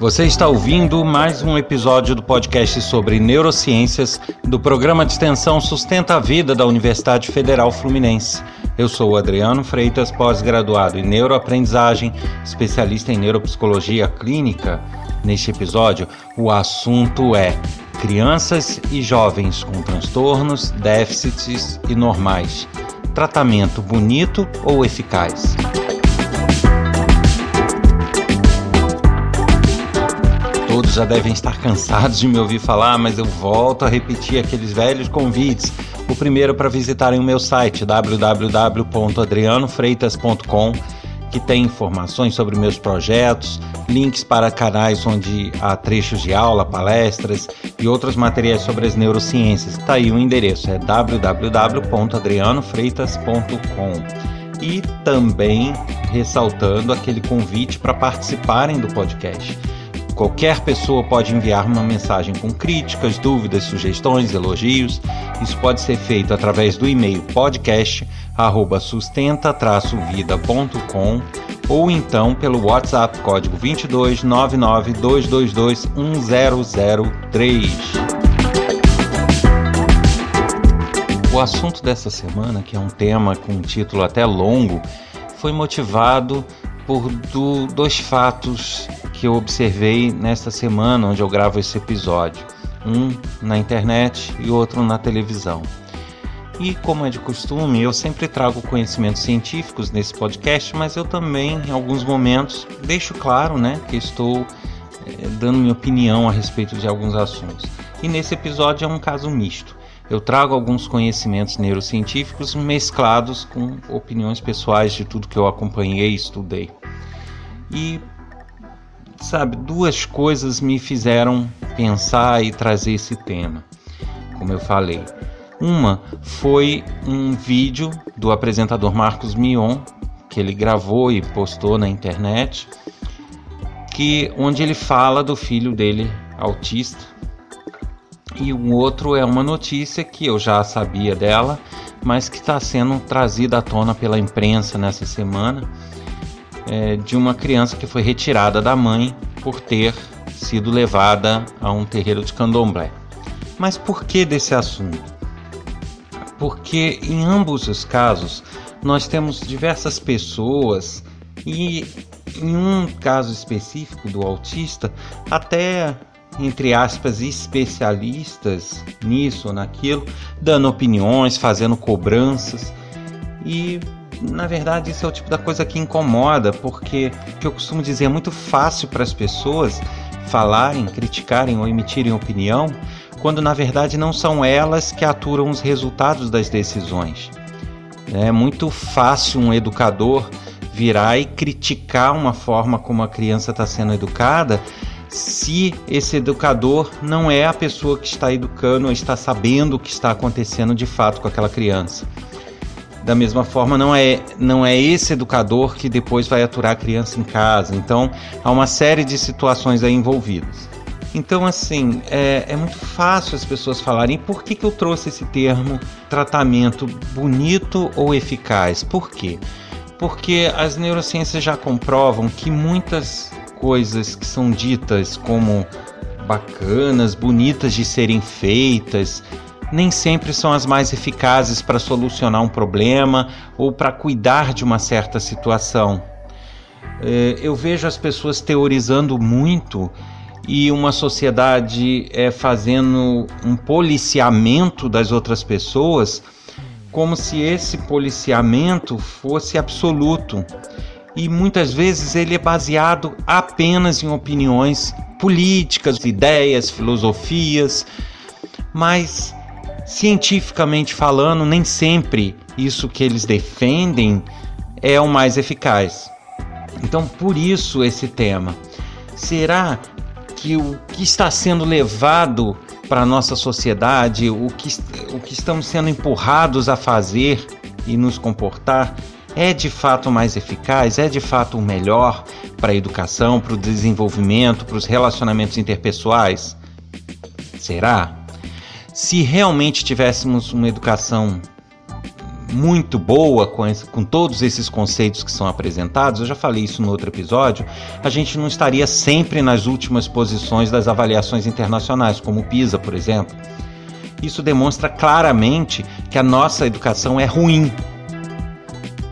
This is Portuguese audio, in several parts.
Você está ouvindo mais um episódio do podcast sobre neurociências do programa de extensão Sustenta a Vida da Universidade Federal Fluminense. Eu sou o Adriano Freitas, pós-graduado em neuroaprendizagem, especialista em neuropsicologia clínica. Neste episódio, o assunto é crianças e jovens com transtornos, déficits e normais. Tratamento bonito ou eficaz? Já devem estar cansados de me ouvir falar, mas eu volto a repetir aqueles velhos convites. O primeiro para visitarem o meu site www.adrianofreitas.com, que tem informações sobre meus projetos, links para canais onde há trechos de aula, palestras e outros materiais sobre as neurociências. Está aí o endereço, é www.adrianofreitas.com. E também ressaltando aquele convite para participarem do podcast. Qualquer pessoa pode enviar uma mensagem com críticas, dúvidas, sugestões, elogios. Isso pode ser feito através do e-mail podcast@sustenta-vida.com ou então pelo WhatsApp código 22 99 222 1003. O assunto dessa semana, que é um tema com um título até longo, foi motivado por do, dois fatos que eu observei nesta semana onde eu gravo esse episódio. Um na internet e outro na televisão. E como é de costume, eu sempre trago conhecimentos científicos nesse podcast, mas eu também, em alguns momentos, deixo claro né, que estou é, dando minha opinião a respeito de alguns assuntos. E nesse episódio é um caso misto. Eu trago alguns conhecimentos neurocientíficos mesclados com opiniões pessoais de tudo que eu acompanhei e estudei. E sabe, duas coisas me fizeram pensar e trazer esse tema, como eu falei. Uma foi um vídeo do apresentador Marcos Mion, que ele gravou e postou na internet, que onde ele fala do filho dele autista. E o outro é uma notícia que eu já sabia dela, mas que está sendo trazida à tona pela imprensa nessa semana é, de uma criança que foi retirada da mãe por ter sido levada a um terreiro de candomblé. Mas por que desse assunto? Porque em ambos os casos nós temos diversas pessoas e em um caso específico do autista, até entre aspas especialistas nisso ou naquilo, dando opiniões, fazendo cobranças e na verdade, isso é o tipo da coisa que incomoda, porque que eu costumo dizer é muito fácil para as pessoas falarem, criticarem ou emitirem opinião, quando na verdade não são elas que aturam os resultados das decisões. É muito fácil um educador virar e criticar uma forma como a criança está sendo educada se esse educador não é a pessoa que está educando ou está sabendo o que está acontecendo de fato com aquela criança. Da mesma forma, não é, não é esse educador que depois vai aturar a criança em casa. Então, há uma série de situações aí envolvidas. Então, assim, é, é, muito fácil as pessoas falarem por que, que eu trouxe esse termo tratamento bonito ou eficaz. Por quê? Porque as neurociências já comprovam que muitas coisas que são ditas como bacanas, bonitas de serem feitas, nem sempre são as mais eficazes para solucionar um problema ou para cuidar de uma certa situação. É, eu vejo as pessoas teorizando muito e uma sociedade é, fazendo um policiamento das outras pessoas como se esse policiamento fosse absoluto. E muitas vezes ele é baseado apenas em opiniões políticas, ideias, filosofias, mas cientificamente falando, nem sempre isso que eles defendem é o mais eficaz. Então, por isso esse tema. Será que o que está sendo levado para a nossa sociedade, o que, o que estamos sendo empurrados a fazer e nos comportar, é de fato mais eficaz, é de fato o melhor para a educação, para o desenvolvimento, para os relacionamentos interpessoais? Será? se realmente tivéssemos uma educação muito boa com, esse, com todos esses conceitos que são apresentados, eu já falei isso no outro episódio, a gente não estaria sempre nas últimas posições das avaliações internacionais, como o PISA, por exemplo. Isso demonstra claramente que a nossa educação é ruim.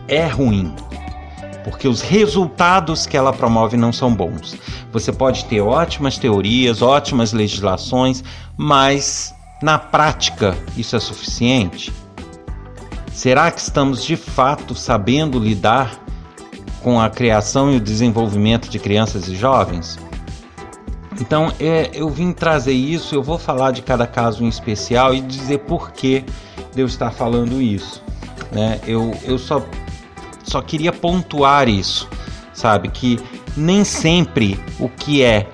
É ruim. Porque os resultados que ela promove não são bons. Você pode ter ótimas teorias, ótimas legislações, mas na prática isso é suficiente? Será que estamos de fato sabendo lidar com a criação e o desenvolvimento de crianças e jovens? Então, é, eu vim trazer isso, eu vou falar de cada caso em especial e dizer por que Deus está falando isso. Né? Eu, eu só, só queria pontuar isso, sabe? Que nem sempre o que é,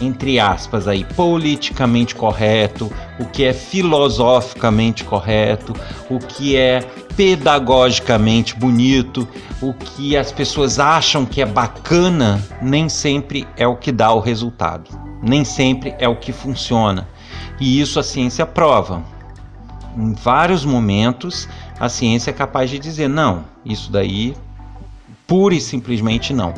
entre aspas, aí, politicamente correto, o que é filosoficamente correto, o que é pedagogicamente bonito, o que as pessoas acham que é bacana, nem sempre é o que dá o resultado, nem sempre é o que funciona. E isso a ciência prova. Em vários momentos, a ciência é capaz de dizer: não, isso daí, pura e simplesmente não.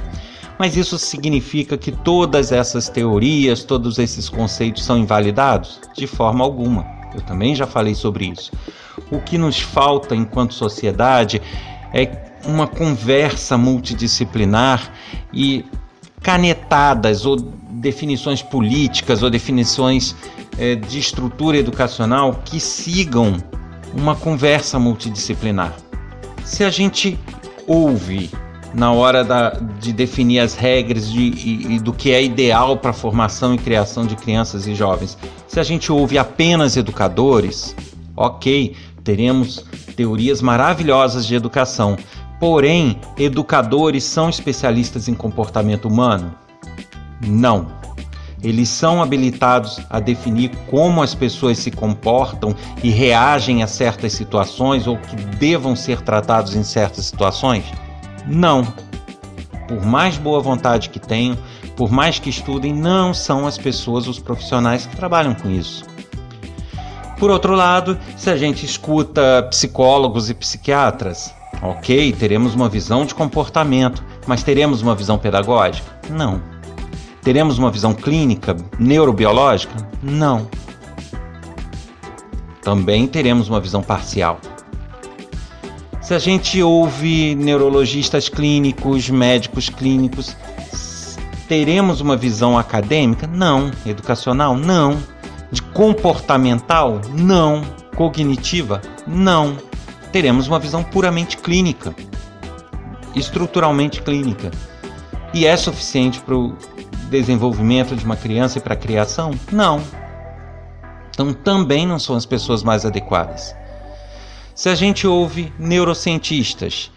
Mas isso significa que todas essas teorias, todos esses conceitos são invalidados? De forma alguma. Eu também já falei sobre isso. O que nos falta enquanto sociedade é uma conversa multidisciplinar e canetadas ou definições políticas ou definições é, de estrutura educacional que sigam uma conversa multidisciplinar. Se a gente ouve na hora da, de definir as regras de, e, e do que é ideal para a formação e criação de crianças e jovens, se a gente ouve apenas educadores, ok, teremos teorias maravilhosas de educação. Porém, educadores são especialistas em comportamento humano? Não. Eles são habilitados a definir como as pessoas se comportam e reagem a certas situações ou que devam ser tratados em certas situações? Não. Por mais boa vontade que tenham, por mais que estudem, não são as pessoas, os profissionais que trabalham com isso. Por outro lado, se a gente escuta psicólogos e psiquiatras, ok, teremos uma visão de comportamento, mas teremos uma visão pedagógica? Não. Teremos uma visão clínica, neurobiológica? Não. Também teremos uma visão parcial. Se a gente ouve neurologistas clínicos, médicos clínicos, teremos uma visão acadêmica? Não. Educacional? Não de comportamental? Não. Cognitiva? Não. Teremos uma visão puramente clínica, estruturalmente clínica. E é suficiente para o desenvolvimento de uma criança e para a criação? Não. Então também não são as pessoas mais adequadas. Se a gente ouve neurocientistas,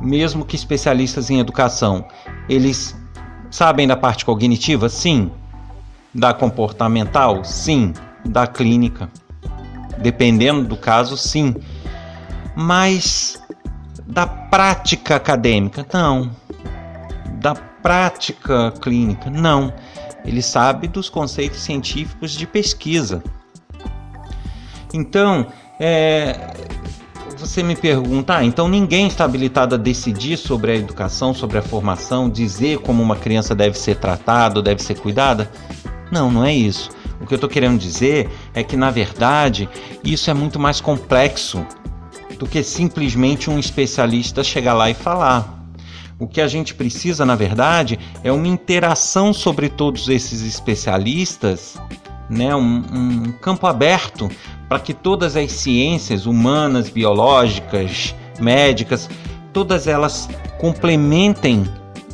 mesmo que especialistas em educação, eles sabem da parte cognitiva? Sim. Da comportamental? Sim. Da clínica? Dependendo do caso, sim. Mas da prática acadêmica? Não. Prática clínica? Não. Ele sabe dos conceitos científicos de pesquisa. Então, é, você me pergunta, ah, então ninguém está habilitado a decidir sobre a educação, sobre a formação, dizer como uma criança deve ser tratada, deve ser cuidada? Não, não é isso. O que eu estou querendo dizer é que, na verdade, isso é muito mais complexo do que simplesmente um especialista chegar lá e falar. O que a gente precisa, na verdade, é uma interação sobre todos esses especialistas, né? um, um campo aberto para que todas as ciências humanas, biológicas, médicas, todas elas complementem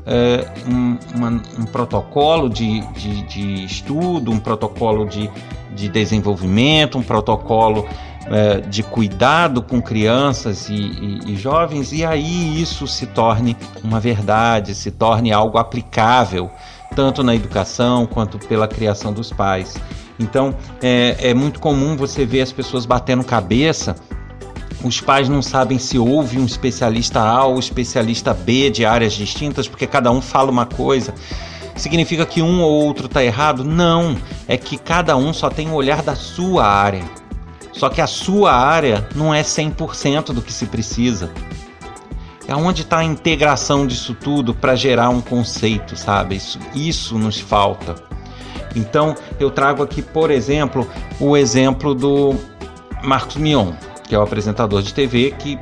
é, um, uma, um, protocolo de, de, de, estudo, um protocolo de, de desenvolvimento, um protocolo é, de cuidado com crianças e, e, e, jovens, e aí isso se torne uma verdade, se torne algo aplicável, tanto na educação quanto pela criação dos pais. Então é, é muito comum você ver as pessoas batendo cabeça os pais não sabem se houve um especialista A ou especialista B de áreas distintas, porque cada um fala uma coisa. Significa que um ou outro está errado? Não, é que cada um só tem o olhar da sua área. Só que a sua área não é 100% do que se precisa. É onde está a integração disso tudo para gerar um conceito, sabe? Isso, isso nos falta. Então, eu trago aqui, por exemplo, o exemplo do Marcos Mion, que é o apresentador de TV que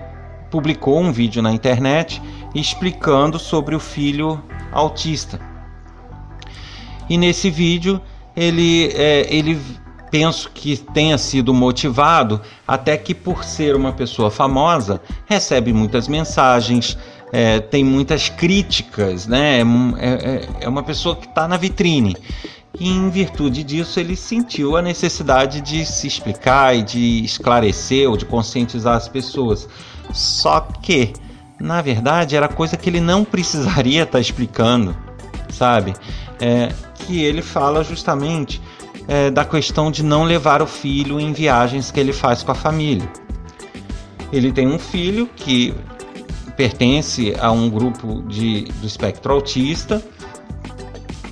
publicou um vídeo na internet explicando sobre o filho autista. E nesse vídeo ele, é, ele penso que tenha sido motivado até que por ser uma pessoa famosa recebe muitas mensagens, é, tem muitas críticas, né? É, é, é uma pessoa que está na vitrine. E em virtude disso ele sentiu a necessidade de se explicar e de esclarecer ou de conscientizar as pessoas. Só que, na verdade, era coisa que ele não precisaria estar tá explicando, sabe? É, que ele fala justamente é, da questão de não levar o filho em viagens que ele faz com a família. Ele tem um filho que pertence a um grupo de, do espectro autista,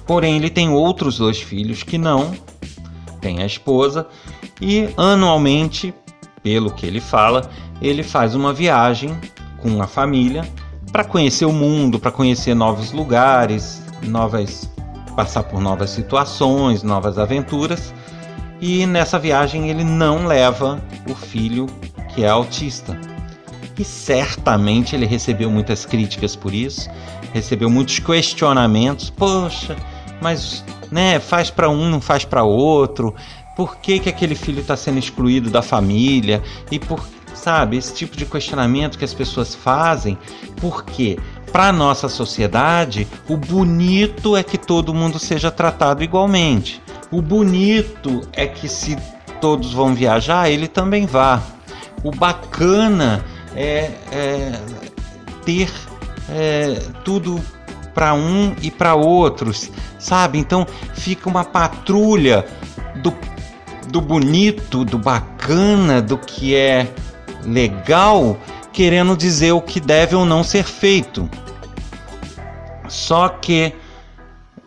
porém ele tem outros dois filhos que não, tem a esposa, e anualmente, pelo que ele fala, ele faz uma viagem com a família para conhecer o mundo, para conhecer novos lugares, novas passar por novas situações, novas aventuras. E nessa viagem ele não leva o filho que é autista. E certamente ele recebeu muitas críticas por isso, recebeu muitos questionamentos. Poxa, mas né, faz para um, não faz para outro. Por que, que aquele filho está sendo excluído da família? E por sabe esse tipo de questionamento que as pessoas fazem? Por quê? Para nossa sociedade, o bonito é que todo mundo seja tratado igualmente. O bonito é que se todos vão viajar, ele também vá. O bacana é, é ter é, tudo para um e para outros, sabe? Então fica uma patrulha do, do bonito, do bacana, do que é legal querendo dizer o que deve ou não ser feito. Só que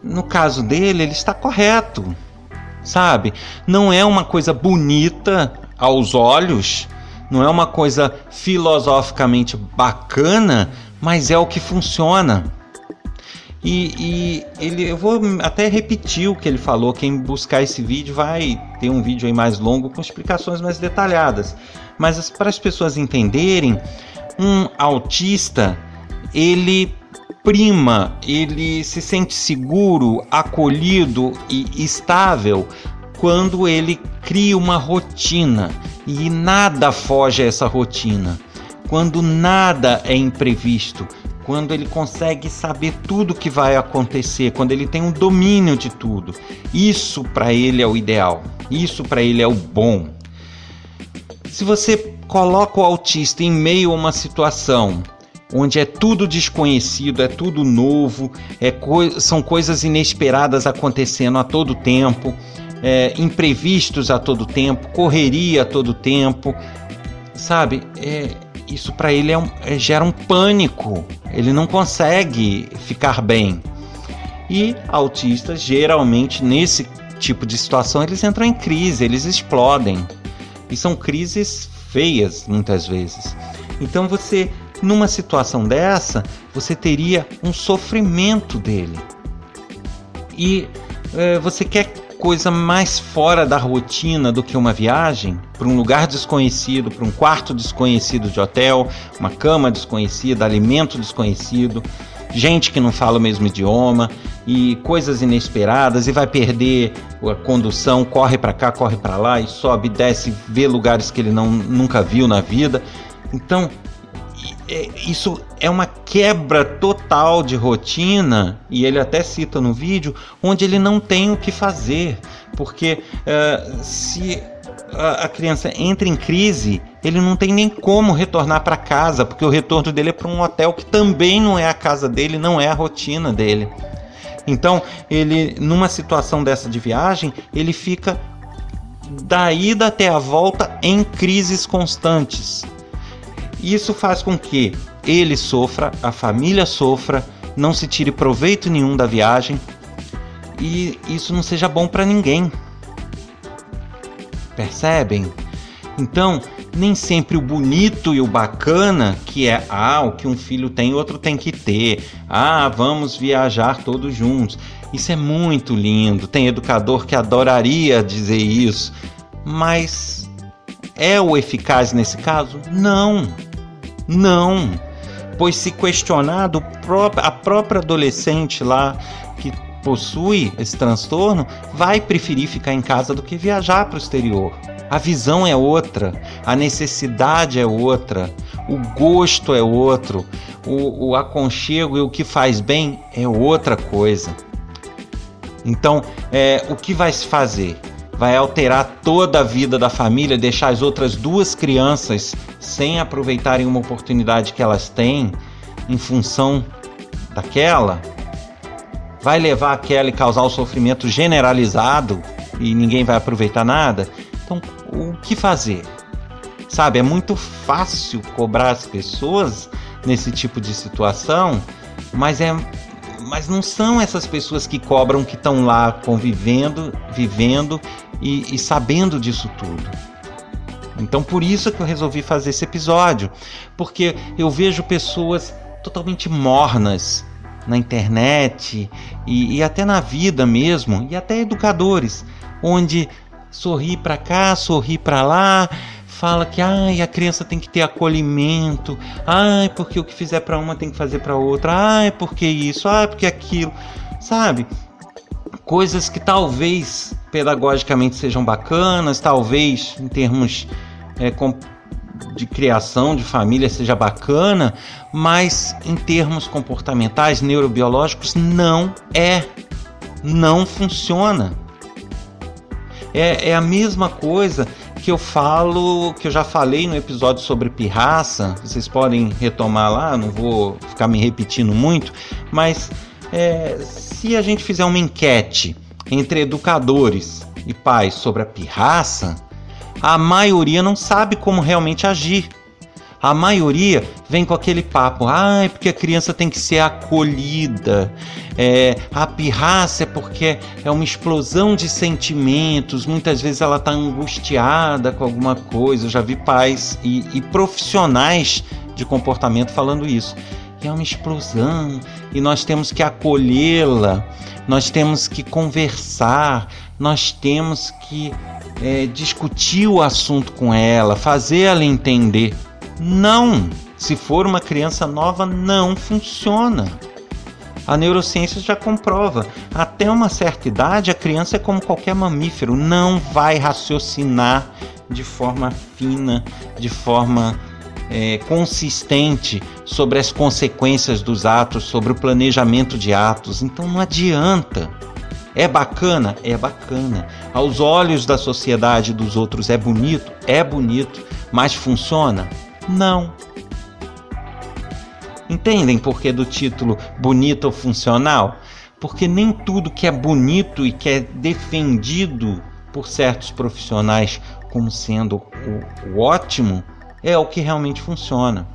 no caso dele, ele está correto, sabe? Não é uma coisa bonita aos olhos, não é uma coisa filosoficamente bacana, mas é o que funciona. E, e, ele, eu vou até repetir o que ele falou. Quem buscar esse vídeo vai ter um vídeo aí mais longo com explicações mais detalhadas mas para as pessoas entenderem, um autista ele prima, ele se sente seguro, acolhido e estável quando ele cria uma rotina e nada foge a essa rotina. Quando nada é imprevisto, quando ele consegue saber tudo o que vai acontecer, quando ele tem um domínio de tudo. Isso para ele é o ideal. Isso para ele é o bom. Se você coloca o autista em meio a uma situação onde é tudo desconhecido, é tudo novo, é co são coisas inesperadas acontecendo a todo tempo, é, imprevistos a todo tempo, correria a todo tempo, sabe? É, isso para ele é um, é, gera um pânico, ele não consegue ficar bem. E autistas, geralmente, nesse tipo de situação, eles entram em crise, eles explodem. E são crises feias muitas vezes. Então você, numa situação dessa, você teria um sofrimento dele. E é, você quer coisa mais fora da rotina do que uma viagem para um lugar desconhecido, para um quarto desconhecido de hotel, uma cama desconhecida, alimento desconhecido gente que não fala o mesmo idioma e coisas inesperadas e vai perder a condução, corre para cá, corre para lá e sobe, desce, vê lugares que ele não, nunca viu na vida. Então, isso é uma quebra total de rotina e ele até cita no vídeo onde ele não tem o que fazer porque uh, se a, a criança entra em crise, ele não tem nem como retornar para casa, porque o retorno dele é para um hotel que também não é a casa dele, não é a rotina dele. Então, ele numa situação dessa de viagem, ele fica da ida até a volta em crises constantes. Isso faz com que ele sofra, a família sofra, não se tire proveito nenhum da viagem e isso não seja bom para ninguém. Percebem? Então, nem sempre o bonito e o bacana, que é ah, o que um filho tem, outro tem que ter. Ah, vamos viajar todos juntos. Isso é muito lindo. Tem educador que adoraria dizer isso, mas é o eficaz nesse caso? Não. Não. Pois se questionado, a própria adolescente lá que possui esse transtorno vai preferir ficar em casa do que viajar para o exterior. A visão é outra, a necessidade é outra, o gosto é outro, o, o aconchego e o que faz bem é outra coisa. Então, é, o que vai se fazer? Vai alterar toda a vida da família, deixar as outras duas crianças sem aproveitarem uma oportunidade que elas têm em função daquela? Vai levar aquela e causar o sofrimento generalizado e ninguém vai aproveitar nada? Então, o que fazer? Sabe, é muito fácil cobrar as pessoas nesse tipo de situação, mas é mas não são essas pessoas que cobram que estão lá convivendo, vivendo e, e sabendo disso tudo. Então por isso que eu resolvi fazer esse episódio, porque eu vejo pessoas totalmente mornas na internet e, e até na vida mesmo, e até educadores, onde sorri para cá, sorri para lá, fala que ai, a criança tem que ter acolhimento, ai, porque o que fizer para uma tem que fazer para outra, ai, porque isso, ai, porque aquilo, sabe? Coisas que talvez pedagogicamente sejam bacanas, talvez em termos é, com, de criação de família seja bacana, mas em termos comportamentais, neurobiológicos, não é. Não funciona. É, é a mesma coisa que eu falo, que eu já falei no episódio sobre pirraça. Vocês podem retomar lá, não vou ficar me repetindo muito, mas é, se a gente fizer uma enquete entre educadores e pais sobre a pirraça, a maioria não sabe como realmente agir. A maioria vem com aquele papo, ah, é porque a criança tem que ser acolhida. É, a pirraça é porque é uma explosão de sentimentos. Muitas vezes ela está angustiada com alguma coisa. Eu já vi pais e, e profissionais de comportamento falando isso. É uma explosão e nós temos que acolhê-la, nós temos que conversar, nós temos que é, discutir o assunto com ela, fazer ela entender. Não! Se for uma criança nova, não funciona. A neurociência já comprova. Até uma certa idade, a criança é como qualquer mamífero, não vai raciocinar de forma fina, de forma é, consistente sobre as consequências dos atos, sobre o planejamento de atos. Então não adianta. É bacana? É bacana. Aos olhos da sociedade dos outros é bonito? É bonito. Mas funciona? Não. Entendem por que do título bonito ou funcional? Porque nem tudo que é bonito e que é defendido por certos profissionais como sendo o, o ótimo é o que realmente funciona.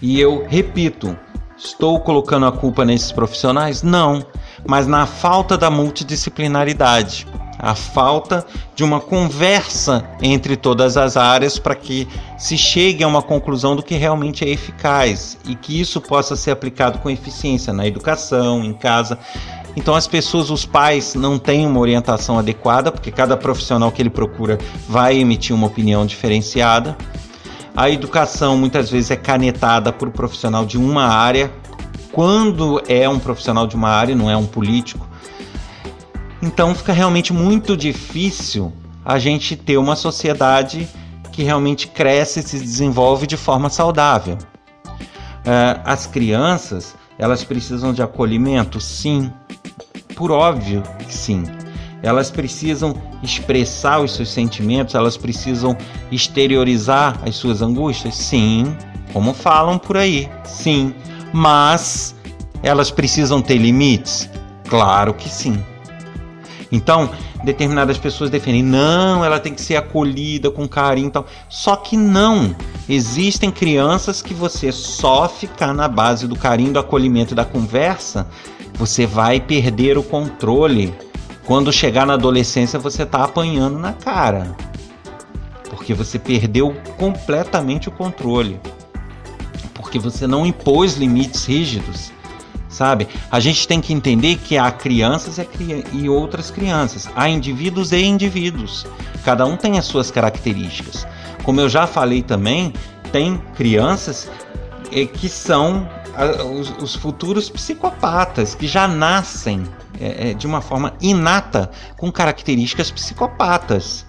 E eu repito, estou colocando a culpa nesses profissionais? Não, mas na falta da multidisciplinaridade a falta de uma conversa entre todas as áreas para que se chegue a uma conclusão do que realmente é eficaz e que isso possa ser aplicado com eficiência na educação, em casa. Então as pessoas, os pais, não têm uma orientação adequada, porque cada profissional que ele procura vai emitir uma opinião diferenciada. A educação muitas vezes é canetada por um profissional de uma área, quando é um profissional de uma área, não é um político então fica realmente muito difícil a gente ter uma sociedade que realmente cresce e se desenvolve de forma saudável. Uh, as crianças, elas precisam de acolhimento? Sim, por óbvio que sim. Elas precisam expressar os seus sentimentos, elas precisam exteriorizar as suas angústias? Sim, como falam por aí, sim. Mas elas precisam ter limites? Claro que sim. Então, determinadas pessoas defendem, não, ela tem que ser acolhida com carinho e tal. Só que não. Existem crianças que você só ficar na base do carinho, do acolhimento e da conversa, você vai perder o controle. Quando chegar na adolescência, você tá apanhando na cara. porque você perdeu completamente o controle, porque você não impôs limites rígidos, sabe? A gente tem que entender que há crianças e outras crianças, há indivíduos e indivíduos, cada um tem as suas características. Como eu já falei também, tem crianças eh, que são os, futuros psicopatas, que já nascem é, é, de uma forma inata com características psicopatas,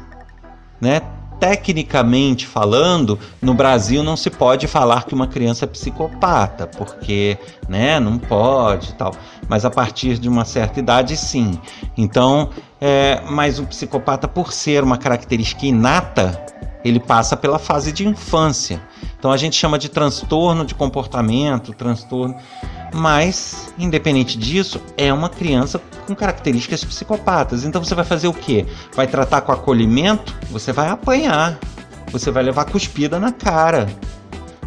né? Tecnicamente falando, no Brasil não se pode falar que uma criança é psicopata, porque, né, não pode, tal. Mas a partir de uma certa idade, sim. Então, é, mas o psicopata, por ser uma característica inata, ele passa pela fase de infância. Então a gente chama de transtorno de comportamento, transtorno mas, independente disso, é uma criança com características psicopatas. Então você vai fazer o quê? Vai tratar com acolhimento? Você vai apanhar. Você vai levar cuspida na cara.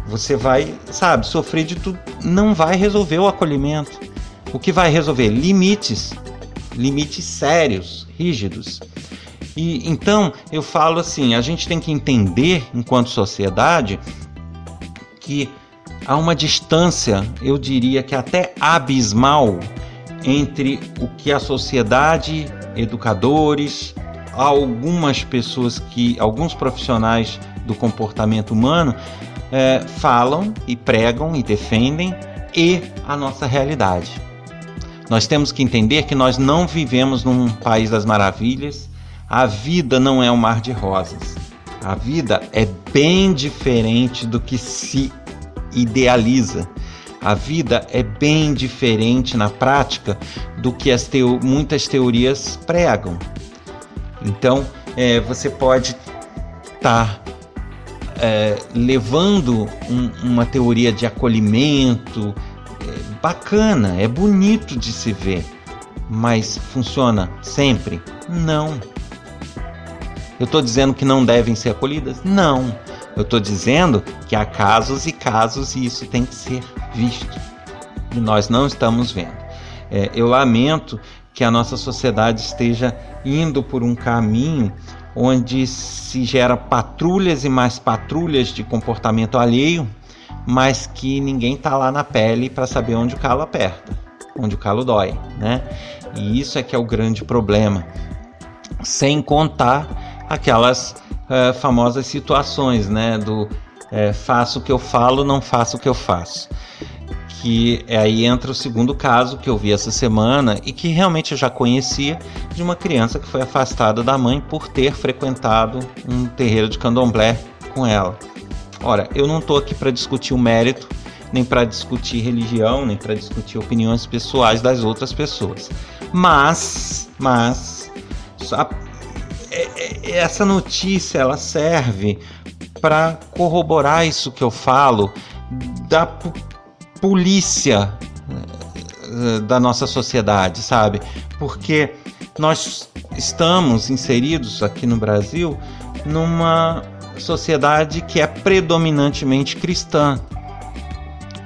Você vai, sabe, sofrer de tudo. Não vai resolver o acolhimento. O que vai resolver? Limites. Limites sérios, rígidos. E então eu falo assim: a gente tem que entender, enquanto sociedade, que há uma distância, eu diria que até abismal, entre o que a sociedade, educadores, algumas pessoas que, alguns profissionais do comportamento humano é, falam e pregam e defendem e a nossa realidade. Nós temos que entender que nós não vivemos num país das maravilhas. A vida não é um mar de rosas. A vida é bem diferente do que se idealiza. A vida é bem diferente na prática do que as teo muitas teorias pregam. Então, é, você pode estar tá, é, levando um, uma teoria de acolhimento é, bacana, é bonito de se ver, mas funciona sempre? Não. Eu estou dizendo que não devem ser acolhidas? Não. Eu estou dizendo que há casos e casos e isso tem que ser visto. E nós não estamos vendo. É, eu lamento que a nossa sociedade esteja indo por um caminho onde se gera patrulhas e mais patrulhas de comportamento alheio, mas que ninguém está lá na pele para saber onde o calo aperta, onde o calo dói, né? E isso é que é o grande problema. Sem contar aquelas é, famosas situações, né? Do é, faço o que eu falo, não faço o que eu faço. Que é, aí entra o segundo caso que eu vi essa semana e que realmente eu já conhecia de uma criança que foi afastada da mãe por ter frequentado um terreiro de candomblé com ela. Ora, eu não estou aqui para discutir o mérito, nem para discutir religião, nem para discutir opiniões pessoais das outras pessoas. Mas, mas, é, essa notícia ela serve para corroborar isso que eu falo da polícia eh, da nossa sociedade, sabe? Porque nós estamos inseridos aqui no Brasil numa sociedade que é predominantemente cristã,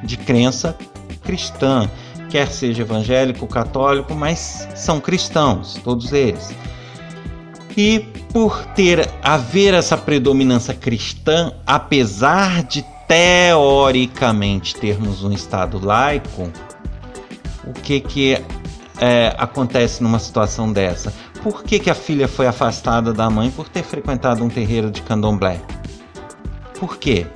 de crença cristã, quer seja evangélico, católico, mas são cristãos, todos eles. E por ter haver essa predominância cristã, apesar de teoricamente termos um estado laico, o que que é, acontece numa situação dessa? Por que, que a filha foi afastada da mãe por ter frequentado um terreiro de candomblé? Por quê?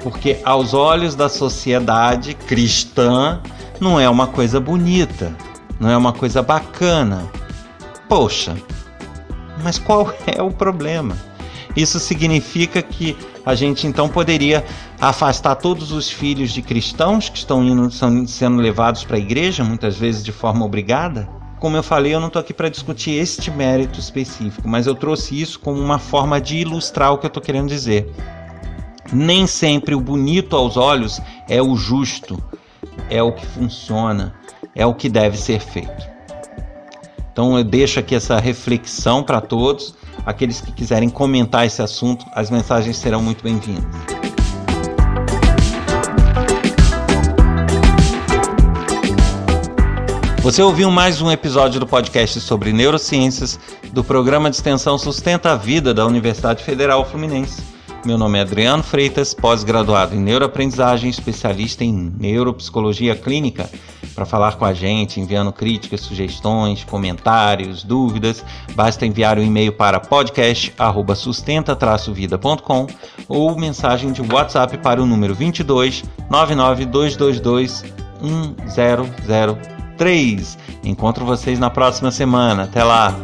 Porque aos olhos da sociedade cristã não é uma coisa bonita, não é uma coisa bacana. Poxa, mas qual é o problema? Isso significa que a gente então poderia afastar todos os filhos de cristãos que estão indo, são, sendo levados para a igreja, muitas vezes de forma obrigada? Como eu falei, eu não estou aqui para discutir este mérito específico, mas eu trouxe isso como uma forma de ilustrar o que eu estou querendo dizer. Nem sempre o bonito aos olhos é o justo, é o que funciona, é o que deve ser feito. Então eu deixo aqui essa reflexão para todos. Aqueles que quiserem comentar esse assunto, as mensagens serão muito bem-vindas. Você ouviu mais um episódio do podcast sobre neurociências do programa de extensão Sustenta a Vida da Universidade Federal Fluminense. Meu nome é Adriano Freitas, pós-graduado em neuroaprendizagem, especialista em neuropsicologia clínica. Para falar com a gente, enviando críticas, sugestões, comentários, dúvidas, basta enviar um e-mail para podcast@sustenta-vida.com ou mensagem de WhatsApp para o número 22 99222 1003. Encontro vocês na próxima semana. Até lá.